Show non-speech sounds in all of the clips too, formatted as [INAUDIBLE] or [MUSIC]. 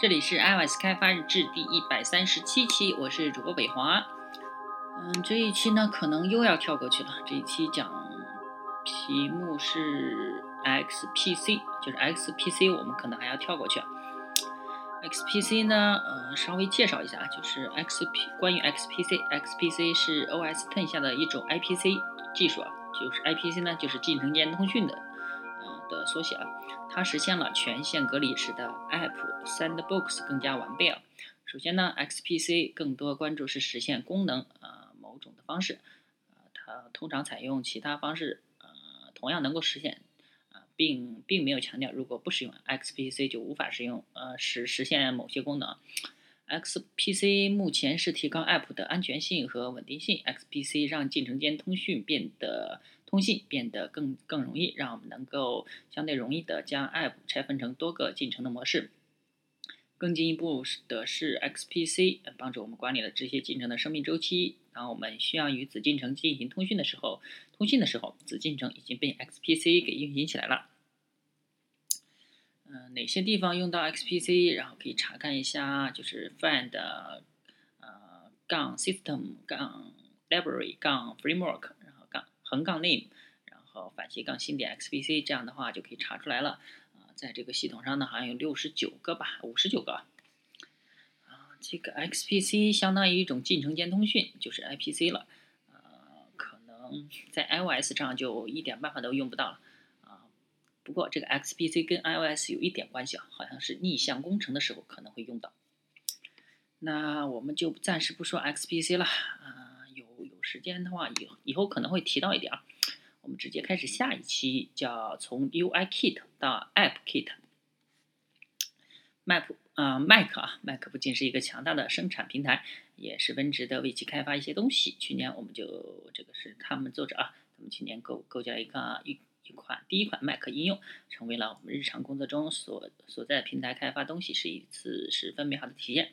这里是 iOS 开发日志第一百三十七期，我是主播北华。嗯，这一期呢可能又要跳过去了。这一期讲题目是 XPC，就是 XPC，我们可能还要跳过去。XPC 呢，呃，稍微介绍一下，就是 XP 关于 XPC，XPC 是 OS Ten 下的一种 IPC 技术啊，就是 IPC 呢就是进程间通讯的，的缩写啊。它实现了权限隔离，使得 App Sandbox 更加完备啊。首先呢，XPC 更多关注是实现功能呃某种的方式，呃，它通常采用其他方式呃同样能够实现，啊，并并没有强调如果不使用 XPC 就无法使用呃实实现某些功能。XPC 目前是提高 App 的安全性和稳定性。XPC 让进程间通讯变得通信变得更更容易，让我们能够相对容易的将 App 拆分成多个进程的模式。更进一步的是，XPC 帮助我们管理了这些进程的生命周期。当我们需要与子进程进行通讯的时候，通信的时候，子进程已经被 XPC 给运行起来了。嗯，哪些地方用到 XPC？然后可以查看一下，就是 find 呃杠 system 杠 library 杠 framework，横杠 name，然后反斜杠新点 XPC，这样的话就可以查出来了。啊，在这个系统上呢，好像有六十九个吧，五十九个。啊，这个 XPC 相当于一种进程间通讯，就是 IPC 了。呃，可能在 iOS 上就一点办法都用不到了。不过这个 XPC 跟 iOS 有一点关系啊，好像是逆向工程的时候可能会用到。那我们就暂时不说 XPC 了，时间的话，以以后可能会提到一点啊。我们直接开始下一期，叫从 UIKit 到 AppKit。Mac 啊，Mac 啊，Mac 不仅是一个强大的生产平台，也十分值得为其开发一些东西。去年我们就这个是他们作者啊，他们去年构构建了一个一。一款第一款 Mac 应用成为了我们日常工作中所所在平台开发东西是一次十分美好的体验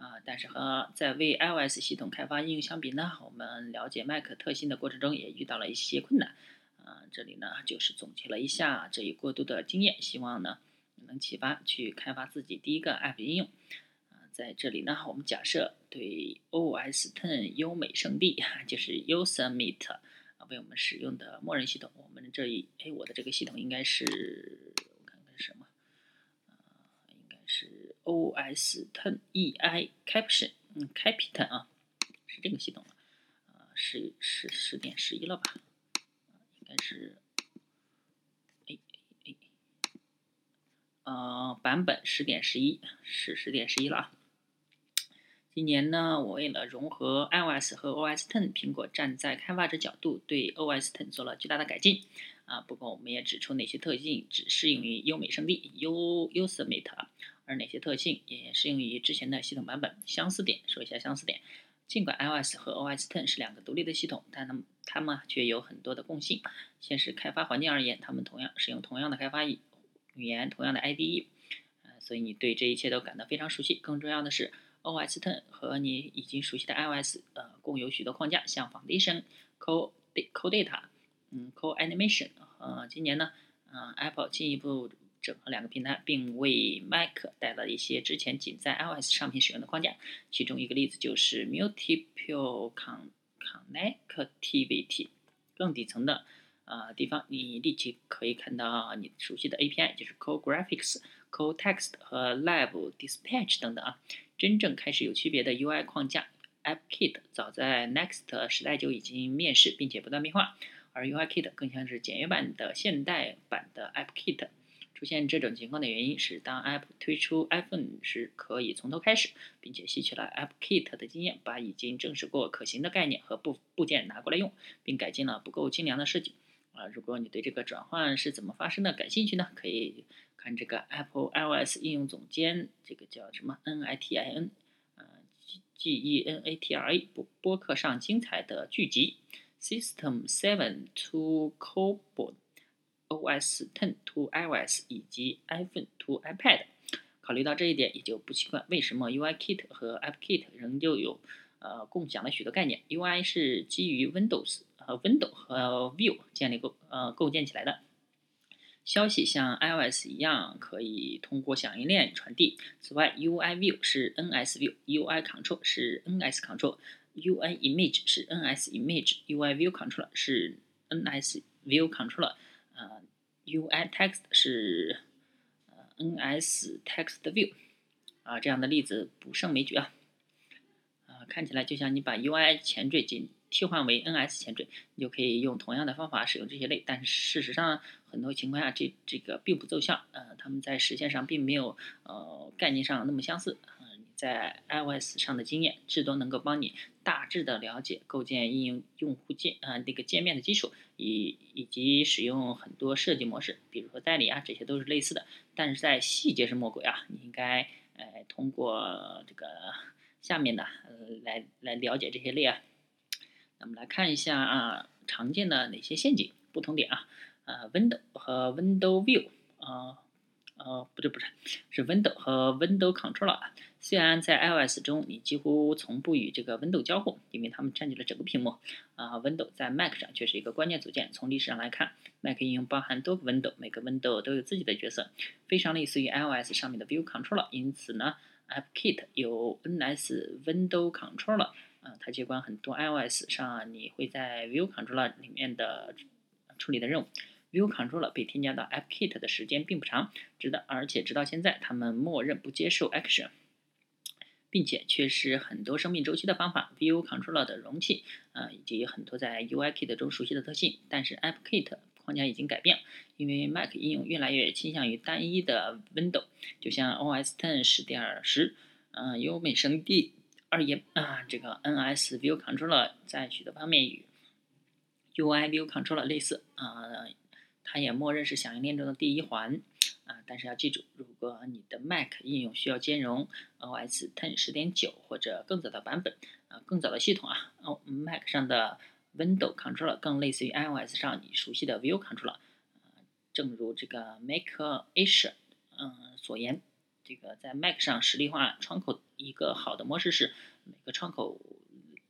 啊！但是和在为 iOS 系统开发应用相比呢，我们了解 Mac 特性的过程中也遇到了一些困难啊！这里呢就是总结了一下这一过渡的经验，希望呢能启发去开发自己第一个 App 应用啊！在这里呢，我们假设对 OS Ten 优美圣地就是 Yosemite 啊。为我们使用的默认系统，我们这一哎，我的这个系统应该是我看看什么，呃，应该 OS Ten EI Caption，嗯，Captain 啊，是这个系统了，呃，是是十点十一了吧？应该是，哎哎，呃，版本十点十一，是十点十一了啊。今年呢，我为了融合 iOS 和 OS Ten，苹果站在开发者角度对 OS Ten 做了巨大的改进。啊，不过我们也指出哪些特性只适用于优美胜地 U Yosemite，而哪些特性也适用于之前的系统版本。相似点，说一下相似点。尽管 iOS 和 OS Ten 是两个独立的系统，但它们它们却有很多的共性。先是开发环境而言，它们同样使用同样的开发语言，同样的 IDE，呃，所以你对这一切都感到非常熟悉。更重要的是。OS Ten 和你已经熟悉的 iOS，呃，共有许多框架，像 Foundation、Core、Core Data，嗯，Core Animation。呃，今年呢，嗯，Apple 进一步整合两个平台，并为 Mac 带来一些之前仅在 iOS 上面使用的框架。其中一个例子就是 Multiple Connectivity。更底层的呃地方，你立即可以看到你熟悉的 API，就是 Core Graphics、Core Text 和 Live Dispatch 等等啊。真正开始有区别的 UI 框架 AppKit 早在 Next 时代就已经面世，并且不断变化，而 UIKit 更像是简约版的现代版的 AppKit。出现这种情况的原因是，当 App 推出 iPhone 时，可以从头开始，并且吸取了 AppKit 的经验，把已经证实过可行的概念和部部件拿过来用，并改进了不够精良的设计。啊，如果你对这个转换是怎么发生的感兴趣呢？可以。看这个 Apple iOS 应用总监，这个叫什么 N I T I N，呃，G E N A T R A 播播客上精彩的剧集，System Seven to Cobol OS Ten to iOS 以及 iPhone to iPad。考虑到这一点，也就不奇怪为什么 UIKit 和 AppKit 仍旧有呃共享了许多概念。UI 是基于 Windows 和 Window 和 View 建立构呃构建起来的。消息像 iOS 一样可以通过响应链传递。此外，UI View 是 NS View，UI Control 是 NS Control，UI Image 是 NS Image，UI View Controller 是 NS View Controller，，UI Text 是呃 NS Text View，啊，这样的例子不胜枚举啊。啊，看起来就像你把 UI 前缀进。替换为 NS 前缀，你就可以用同样的方法使用这些类。但是事实上，很多情况下这这个并不奏效。呃，他们在实现上并没有呃概念上那么相似。在 iOS 上的经验，至多能够帮你大致的了解构建应用用户界啊那个界面的基础，以以及使用很多设计模式，比如说代理啊，这些都是类似的。但是在细节是魔鬼啊，你应该呃通过这个下面的呃来来了解这些类啊。那么来看一下啊，常见的哪些陷阱？不同点啊，呃，Window 和 Window View，呃，呃，不对，不是，是 Window 和 Window Controller。虽然在 iOS 中你几乎从不与这个 Window 交互，因为它们占据了整个屏幕，啊，Window 在 Mac 上却是一个关键组件。从历史上来看，Mac 应用包含多个 Window，每个 Window 都有自己的角色，非常类似于 iOS 上面的 View Controller。因此呢，AppKit 有 NS Window Controller。啊，它接管很多 iOS 上你会在 View Controller 里面的处理的任务。View Controller 被添加到 AppKit 的时间并不长，直到而且直到现在，他们默认不接受 Action，并且缺失很多生命周期的方法。View Controller 的容器啊，以及很多在 UIKit 中熟悉的特性，但是 AppKit 框架已经改变，因为 Mac 应用越来越倾向于单一的 Window，就像 OS Ten 十点十，嗯，优美声地。二页啊，这个 NS View Controller 在许多方面与 UI View Controller 类似啊，它也默认是响应链中的第一环啊。但是要记住，如果你的 Mac 应用需要兼容 OS X 十点九或者更早的版本啊，更早的系统啊，哦，Mac 上的 Window Controller 更类似于 iOS 上你熟悉的 View Controller 正如这个 Make Asia 嗯所言。这个在 Mac 上实例化窗口一个好的模式是每个窗口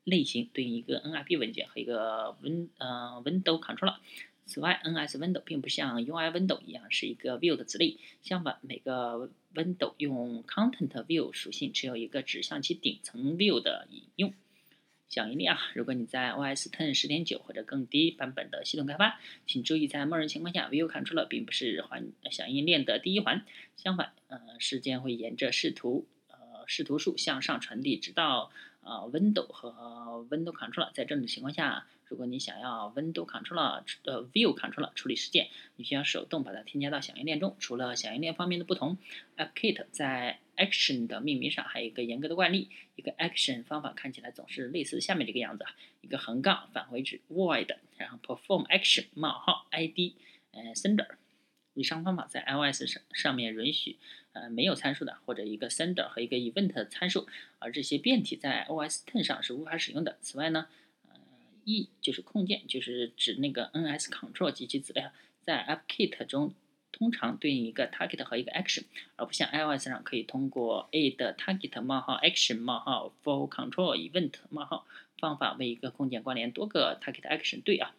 类型对应一个 NIB 文件和一个 Win 呃 Window Controller。此外，NS Window 并不像 UI Window 一样是一个 View 的子类，相反，每个 Window 用 Content View 属性只有一个指向其顶层 View 的引用。响应链啊，如果你在 OS X 十点九或者更低版本的系统开发，请注意，在默认情况下，View Controller 并不是环响应链的第一环。相反，呃，时间会沿着视图呃视图树向上传递，直到呃 Window 和 Window Controller。在这种情况下，如果你想要 Window Controller 呃 View Controller 处理事件，你需要手动把它添加到响应链中。除了响应链方面的不同，AppKit 在 Action 的命名上还有一个严格的惯例，一个 Action 方法看起来总是类似下面这个样子：一个横杠返回至 Void，然后 Perform Action 冒号 ID 呃 Sender。以上方法在 iOS 上上面允许呃没有参数的，或者一个 Sender 和一个 Event 参数，而这些变体在 OS Ten 上是无法使用的。此外呢，呃 E 就是控件，就是指那个 NS Control 及其资料，在 AppKit 中。通常对应一个 target 和一个 action，而不像 iOS 上可以通过 a 的 target 冒号 action 冒号 for control event 冒号方法为一个控件关联多个 target action。对啊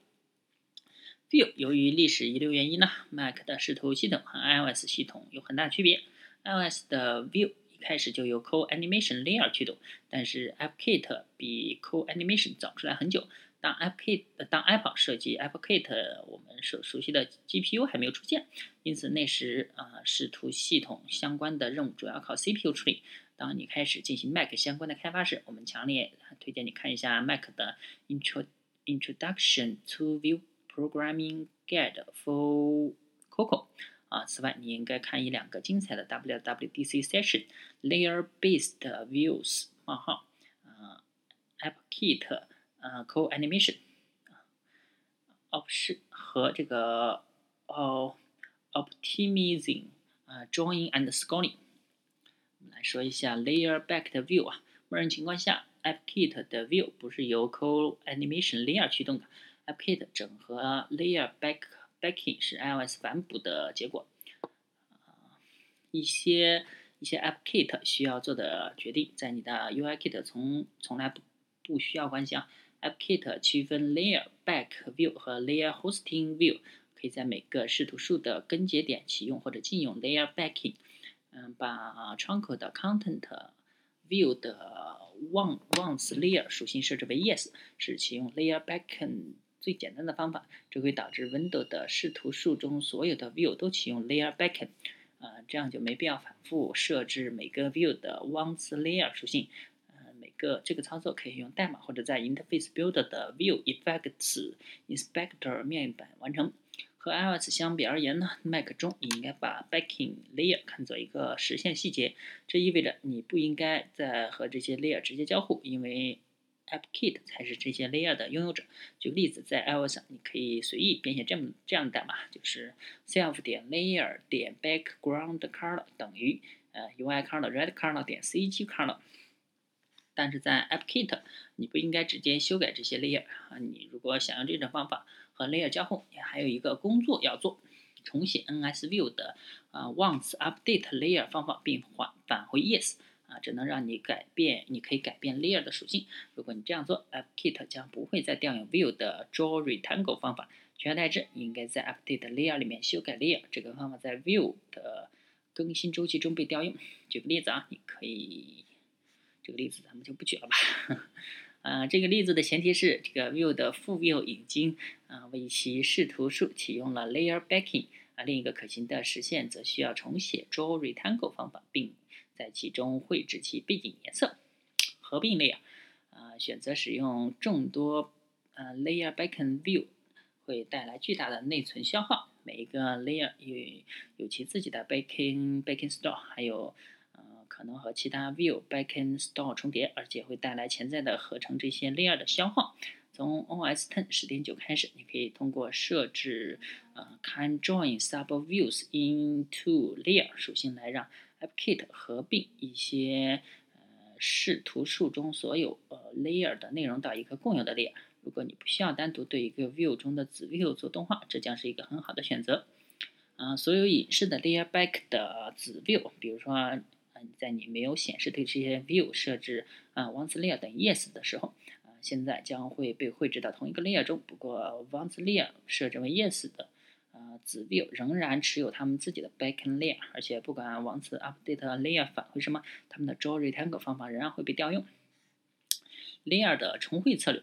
，View 由于历史遗留原因呢，Mac 的视图系统和 iOS 系统有很大区别。iOS 的 View 一开始就由 Core Animation Layer 驱动，但是 AppKit 比 Core Animation 早出来很久。当 AppKit 当 Apple 设计 AppKit，我们所熟悉的 GPU 还没有出现，因此那时啊视图系统相关的任务主要靠 CPU 处理。当你开始进行 Mac 相关的开发时，我们强烈推荐你看一下 Mac 的 Intro Introduction to View Programming Guide for Coco。啊，此外你应该看一两个精彩的 WWDC Session Layer Based Views 冒号啊 AppKit。呃，Co Animation，啊，Option 和这个哦，Optimizing，啊，Drawing and Scaling。我们来说一下 Layer Backed View 啊，默认情况下，AppKit 的 View 不是由 Co Animation Layer 驱动的，AppKit 整合 Layer Backing 是 iOS 反哺的结果。一些一些 AppKit 需要做的决定，在你的 UIKit 从从来不不需要关系啊。AppKit 区分 Layer Back View 和 Layer Hosting View，可以在每个视图数的根节点启用或者禁用 layer backing。嗯，把窗口的 content view 的 one once layer 属性设置为 yes，是启用 layer backing 最简单的方法。这会导致 Window 的视图数中所有的 view 都启用 layer backing。啊，这样就没必要反复设置每个 view 的 once layer 属性。呃，每个这个操作可以用代码或者在 Interface Builder 的 View Effects Inspector 面板完成。和 iOS 相比而言呢，Mac 中你应该把 Backing Layer 看作一个实现细节，这意味着你不应该再和这些 Layer 直接交互，因为 AppKit 才是这些 Layer 的拥有者。举个例子，在 iOS 上，你可以随意编写这么这样的代码，就是 self 点 layer 点 background color 等于呃 UI color red color 点 CG color。但是在 AppKit，你不应该直接修改这些 Layer 啊。你如果想用这种方法和 Layer 交互，你还有一个工作要做：重写 NSView 的啊 once update layer 方法，并返返回 yes 啊，只能让你改变，你可以改变 Layer 的属性。如果你这样做，AppKit 将不会再调用 View 的 Draw Rectangle 方法，取而代之，应该在 Update Layer 里面修改 Layer。这个方法在 View 的更新周期中被调用。举个例子啊，你可以。这个例子咱们就不举了吧。啊，这个例子的前提是这个 View 的副 View 已经啊为其视图数启用了 Layer Backing。啊，另一个可行的实现则需要重写 Draw Rectangle 方法，并在其中绘制其背景颜色。合并 Layer，啊，选择使用众多呃 Layer Backing View 会带来巨大的内存消耗。每一个 Layer 有有其自己的 Backing Backing Store，还有。可能和其他 View Backend Store 重叠，而且会带来潜在的合成这些 layer 的消耗。从 OS Ten 十点九开始，你可以通过设置呃 Can Join Sub Views into Layer 属性来让 AppKit 合并一些呃视图数中所有呃 layer 的内容到一个共有的 layer。如果你不需要单独对一个 View 中的子 View 做动画，这将是一个很好的选择。啊，所有隐式的 Layer Back 的子 View，比如说嗯。在你没有显示对这些 view 设置啊 once layer 等于 yes 的时候，啊，现在将会被绘制到同一个 layer 中。不过 once layer 设置为 yes 的子 view 仍然持有他们自己的 backend layer，而且不管 once update layer 返回什么，他们的 draw rectangle 方法仍然会被调用。layer 的重绘策略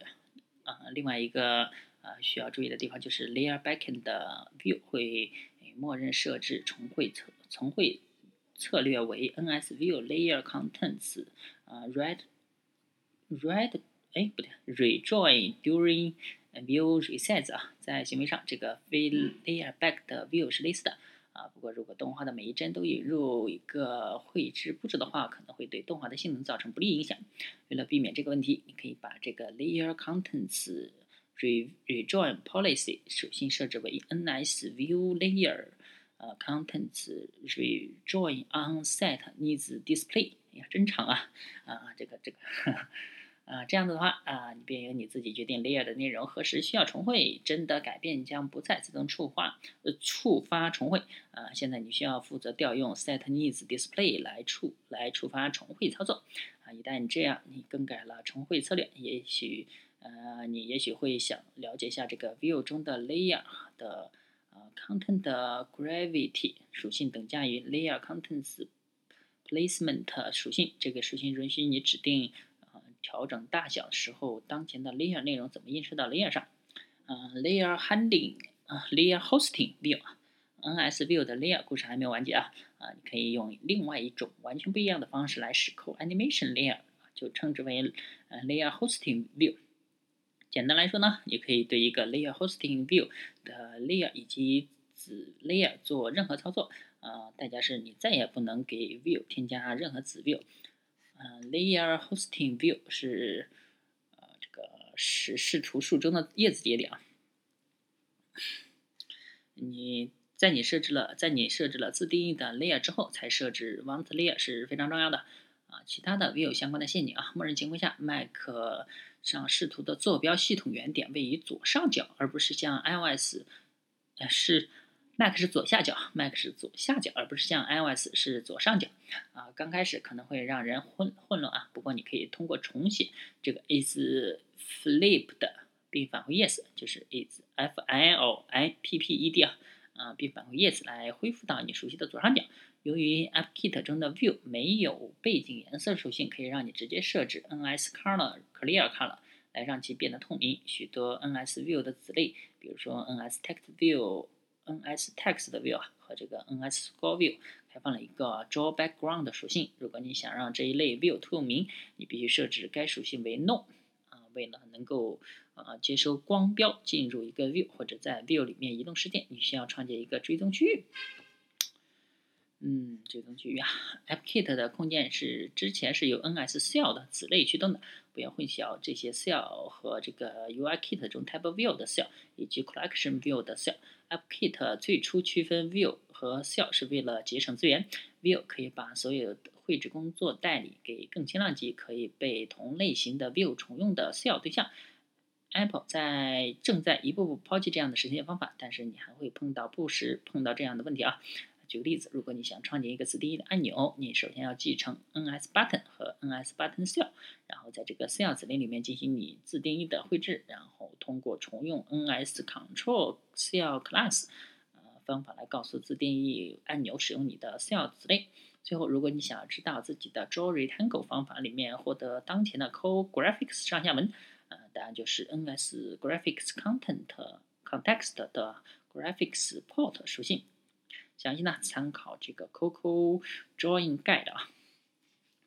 啊，另外一个啊需要注意的地方就是 layer backend 的 view 会默认设置重绘策重绘。策略为 NSView Layer Contents 啊 Red Red 哎不对 Rejoin during View Reset 啊，在行为上这个非 Layer Back 的 View 是类似的啊。不过如果动画的每一帧都引入一个绘制布置的话，可能会对动画的性能造成不利影响。为了避免这个问题，你可以把这个 Layer Contents Re Rejoin Policy 属性设置为 NSView Layer。呃，contents rejoin on set needs display，哎呀，真长啊！啊，这个这个，啊，这样子的话啊，你便由你自己决定 layer 的内容何时需要重绘，真的改变将不再自动触发呃触发重绘啊。现在你需要负责调用 set needs display 来触来触发重绘操作啊。一旦这样，你更改了重绘策略，也许呃，你也许会想了解一下这个 view 中的 layer 的。呃 Content Gravity 属性等价于 Layer Contents Placement 属性。这个属性允许你指定调整大小时候，当前的 Layer 内容怎么映射到 Layer 上。嗯，Layer Handling 啊，Layer Hosting view 啊，NS view 的 Layer 故事还没有完结啊啊，你可以用另外一种完全不一样的方式来实扣 Animation Layer，就称之为呃 Layer Hosting View。简单来说呢，你可以对一个 layer hosting view 的 layer 以及子 layer 做任何操作，呃，代价是你再也不能给 view 添加任何子 view。呃，layer hosting view 是呃这个是视图数中的叶子节点啊。你在你设置了在你设置了自定义的 layer 之后，才设置 want layer 是非常重要的。啊，其他的 view 相关的陷阱啊，默认情况下，Mac 上视图的坐标系统原点位于左上角，而不是像 iOS，呃是 Mac 是左下角，Mac 是左下角，而不是像 iOS 是左上角。啊，刚开始可能会让人混混乱啊，不过你可以通过重写这个 is flipped 并返回 yes，就是 is f i l i p p e d 啊，啊，并返回 yes 来恢复到你熟悉的左上角。由于 AppKit 中的 View 没有背景颜色属性，可以让你直接设置 NS Color Clear Color 来让其变得透明。许多 NS View 的子类，比如说 NS Text View、NS Text View 和这个 NS Score View，开放了一个 Draw Background 的属性。如果你想让这一类 View 透明，你必须设置该属性为 No。啊，为了能够啊接收光标进入一个 View 或者在 View 里面移动事件，你需要创建一个追踪区域。嗯，追踪区域啊，AppKit 的控件是之前是由 NS Cell 的子类驱动的，不要混淆这些 Cell 和这个 UIKit 中 TypeView 的 Cell 以及 CollectionView 的 Cell。AppKit 最初区分 View 和 Cell 是为了节省资源。View 可以把所有绘制工作代理给更轻量级可以被同类型的 View 重用的 Cell 对象。Apple 在正在一步步抛弃这样的实现方法，但是你还会碰到不时碰到这样的问题啊。举个例子，如果你想创建一个自定义的按钮，你首先要继承 NS Button 和 NS Button Cell，然后在这个 Cell 子类里面进行你自定义的绘制，然后通过重用 NS Control Cell Class 呃方法来告诉自定义按钮使用你的 Cell 子类。最后，如果你想要知道自己的 Draw Rectangle 方法里面获得当前的 Core Graphics 上下文，呃，答案就是 NS Graphics Content Context 的 Graphics Port 属性。详细呢，参考这个 Coco Drawing Guide 啊。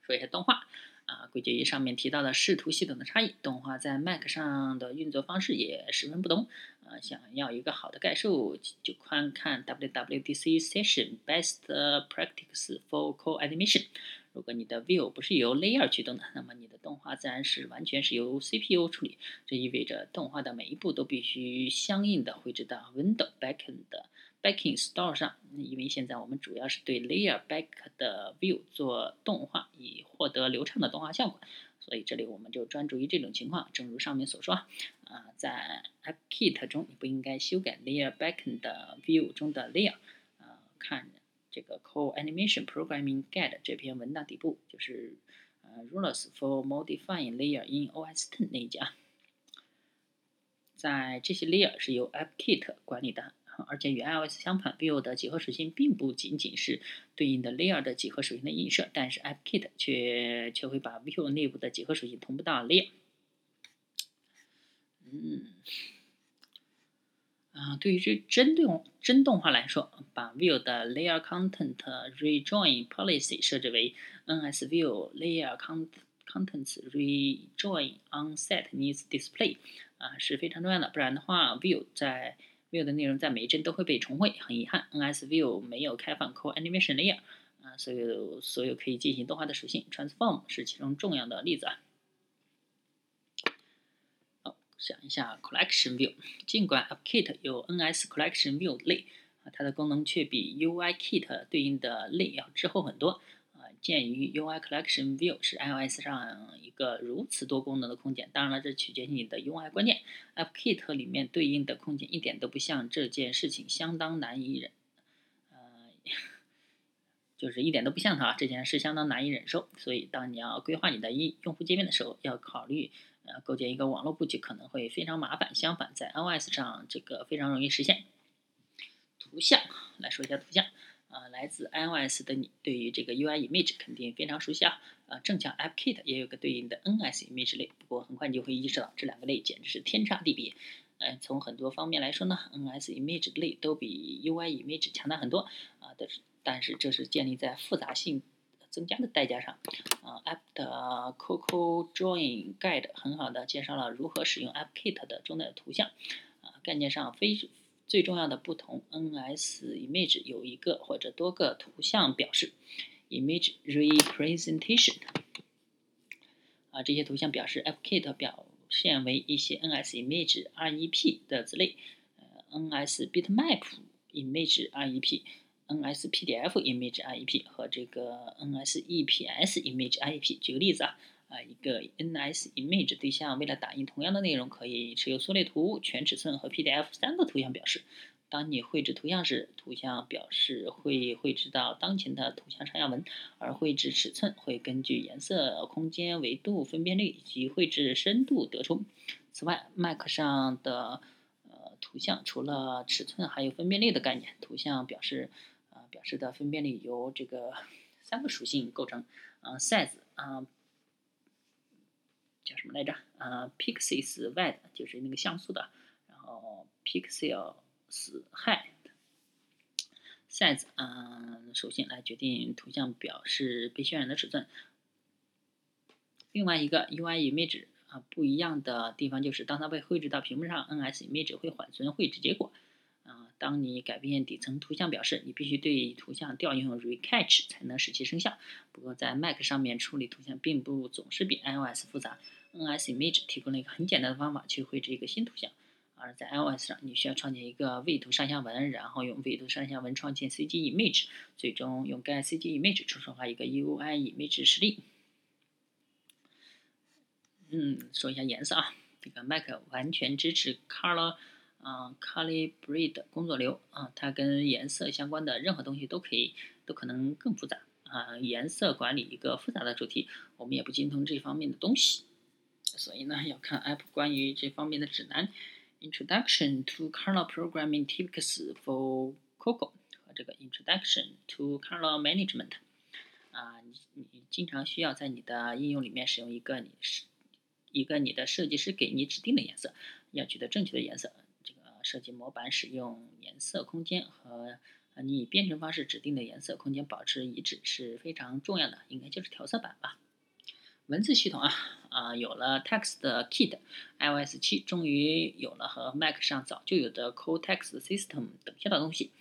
说一下动画啊，归结于上面提到的视图系统的差异，动画在 Mac 上的运作方式也十分不同。啊，想要一个好的概述，就观看 WWDC Session Best Practice for Core Animation。如果你的 View 不是由 Layer 驱动的，那么你的动画自然是完全是由 CPU 处理。这意味着动画的每一步都必须相应的绘制到 Window Backend 的。Backing Store 上，因为现在我们主要是对 Layer Back 的 View 做动画，以获得流畅的动画效果，所以这里我们就专注于这种情况。正如上面所说，啊，在 AppKit 中你不应该修改 Layer Back 的 View 中的 Layer。啊，看这个 Core Animation Programming Guide 这篇文档底部，就是 Rules for Modifying Layer in OS X 那一节啊。在这些 Layer 是由 AppKit 管理的。而且与 iOS 相反，View 的几何属性并不仅仅是对应的 Layer 的几何属性的映射，但是 AppKit 却却会把 View 内部的几何属性同步到 Layer。嗯，啊，对于这真动真动画来说，把 View 的 Layer Content Rejoin Policy 设置为 NS View Layer Contents Rejoin Onset Needs Display 啊是非常重要的，不然的话，View 在 View 的内容在每一帧都会被重绘，很遗憾，NS View 没有开放 Core Animation Layer，啊，所有所有可以进行动画的属性，Transform 是其中重要的例子啊。好，想一下 Collection View，尽管 AppKit 有 NS Collection View 类，啊，它的功能却比 UIKit 对应的类要滞后很多。鉴于 UI Collection View 是 iOS 上一个如此多功能的空间，当然了，这取决于你的 UI 观念。AppKit 里面对应的空间一点都不像这件事情相当难以忍，呃，就是一点都不像它，这件事相当难以忍受。所以，当你要规划你的一用户界面的时候，要考虑呃构建一个网络布局可能会非常麻烦。相反，在 iOS 上这个非常容易实现。图像来说一下图像。啊，来自 iOS 的你对于这个 UI Image 肯定非常熟悉啊。啊，正巧 AppKit 也有个对应的 NS Image 类，不过很快你就会意识到这两个类简直是天差地别。嗯，从很多方面来说呢，NS Image 类都比 UI Image 强大很多啊。但是，但是这是建立在复杂性增加的代价上。啊，App 的 Coco Drawing Guide 很好的介绍了如何使用 AppKit 的中的图像。啊，概念上非。最重要的不同，NS Image 有一个或者多个图像表示，Image Representation。啊，这些图像表示 AppKit 表现为一些 NS Image REP 的子类，呃，NS Bitmap Image REP，NS PDF Image REP 和这个 NS EPS Image REP。举个例子啊。啊，一个 NS Image 对象为了打印同样的内容，可以持有缩略图、全尺寸和 PDF 三个图像表示。当你绘制图像时，图像表示会绘制到当前的图像上下文，而绘制尺寸会根据颜色、空间、维度、分辨率以及绘制深度得出。此外，Mac 上的呃图像除了尺寸，还有分辨率的概念。图像表示呃表示的分辨率由这个三个属性构成，啊，size 啊叫什么来着？啊，pixels wide 就是那个像素的，然后 pixels height size 嗯首先来决定图像表示被渲染的尺寸。另外一个 UI image 啊不一样的地方就是，当它被绘制到屏幕上，NS image 会缓存绘制结果。啊，当你改变底层图像表示，你必须对图像调用 Recatch 才能使其生效。不过在 Mac 上面处理图像并不总是比 iOS 复杂。NS image 提供了一个很简单的方法去绘制一个新图像。而在 iOS 上，你需要创建一个位图上下文，然后用位图上下文创建 CG image，最终用该 CG image 抽象化一个 UI image 实例。嗯，说一下颜色啊，这个 Mac 完全支持 Color，啊，Calibrate 工作流啊，它跟颜色相关的任何东西都可以，都可能更复杂啊。颜色管理一个复杂的主题，我们也不精通这方面的东西，所以呢，要看 App 关于这方面的指南。Introduction to Color Programming Tips for Coco 和这个 Introduction to Color Management 啊，你你经常需要在你的应用里面使用一个你是一个你的设计师给你指定的颜色，要取得正确的颜色。这个设计模板使用颜色空间和你以编程方式指定的颜色空间保持一致是非常重要的，应该就是调色板吧。文字系统啊啊，有了 Text Kit，iOS 七终于有了和 Mac 上早就有的 Co-Text System 等些的东西。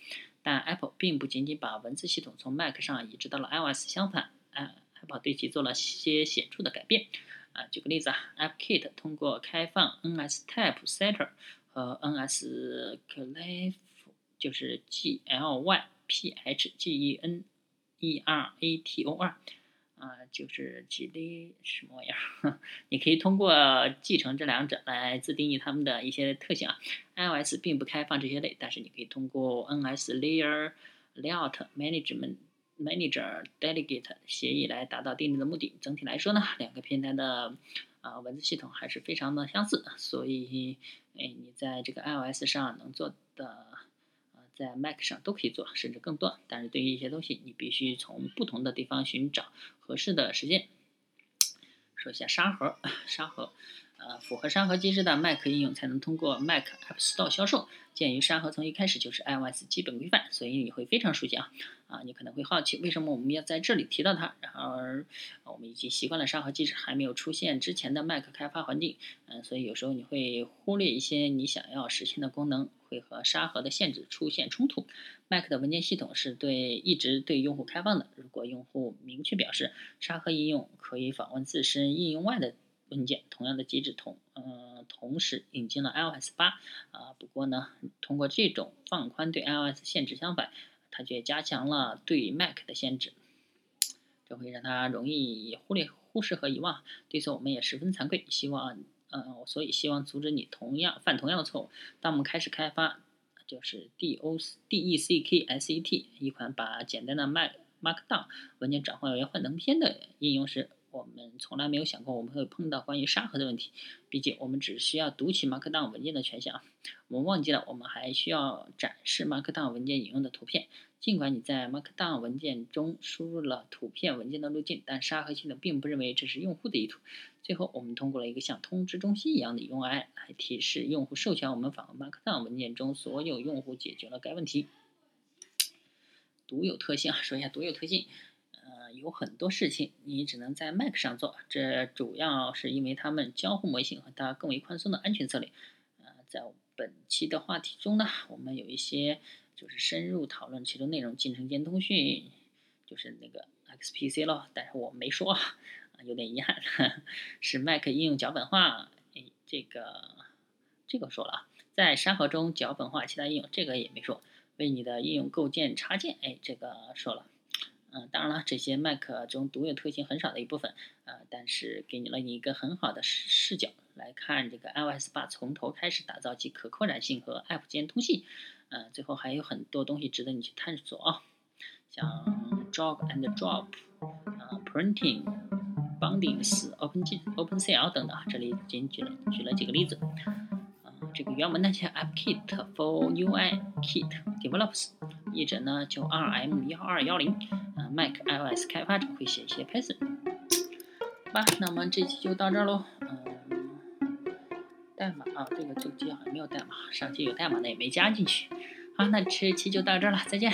但 Apple 并不仅仅把文字系统从 Mac 上移植到了 iOS，相反，Apple 对其做了些显著的改变。啊，举个例子啊，App Kit 通过开放 NS Type Setter 和 NS Glyph，就是 G L Y P H G E N E R A T O R。啊，就是几类什么玩意儿？[LAUGHS] 你可以通过继承这两者来自定义它们的一些特性啊。iOS 并不开放这些类，但是你可以通过 NS Layer Layout Management Manager Delegate 协议来达到定义的目的。整体来说呢，两个平台的啊文字系统还是非常的相似，所以哎，你在这个 iOS 上能做的。在 Mac 上都可以做，甚至更多。但是对于一些东西，你必须从不同的地方寻找合适的时间。说一下沙盒，[LAUGHS] 沙盒。呃，符合沙盒机制的 Mac 应用才能通过 Mac App Store 销售。鉴于沙盒从一开始就是 iOS 基本规范，所以你会非常熟悉啊。啊，你可能会好奇，为什么我们要在这里提到它？然而，我们已经习惯了沙盒机制还没有出现之前的 Mac 开发环境。嗯，所以有时候你会忽略一些你想要实现的功能，会和沙盒的限制出现冲突。Mac 的文件系统是对一直对用户开放的。如果用户明确表示沙盒应用可以访问自身应用外的。文件同样的机制同嗯同时引进了 iOS 八啊，不过呢，通过这种放宽对 iOS 限制相反，它却加强了对 Mac 的限制，这会让它容易忽略、忽视和遗忘。对此我们也十分惭愧，希望嗯，所以希望阻止你同样犯同样的错误。当我们开始开发就是 D O D E C K S E T 一款把简单的 Mac Markdown 文件转换为幻灯片的应用时。我们从来没有想过我们会碰到关于沙盒的问题，毕竟我们只需要读取 Markdown 文件的权限啊。我们忘记了，我们还需要展示 Markdown 文件引用的图片。尽管你在 Markdown 文件中输入了图片文件的路径，但沙盒系统并不认为这是用户的意图。最后，我们通过了一个像通知中心一样的 UI 来提示用户授权我们访问 Markdown 文件中所有用户，解决了该问题。独有特性啊，说一下独有特性。有很多事情你只能在 Mac 上做，这主要是因为它们交互模型和它更为宽松的安全策略。呃，在本期的话题中呢，我们有一些就是深入讨论其中内容，进程间通讯就是那个 XPC 咯，但是我没说，有点遗憾，[LAUGHS] 是 Mac 应用脚本化。哎，这个这个说了，在沙盒中脚本化其他应用，这个也没说。为你的应用构建插件，哎，这个说了。嗯，当然了，这些 Mac 中独有特性很少的一部分，呃，但是给你了你一个很好的视视角来。看这个 iOS 八从头开始打造其可扩展性和 App 间通信，嗯，最后还有很多东西值得你去探索啊，像 [LAUGHS] Drag and Drop，啊，Printing。Bindings、OpenG、OpenCL 等等，这里仅举了举了几个例子。啊，这个原文呢叫 AppKit for UI Kit Developers，译者呢就 RM 幺二幺零。，Mac iOS 开发者会写一些 Python。好吧，那么这期就到这儿喽。嗯，代码啊，这个这个机好像没有代码，上期有代码的也没加进去。好，那这期就到这儿了，再见。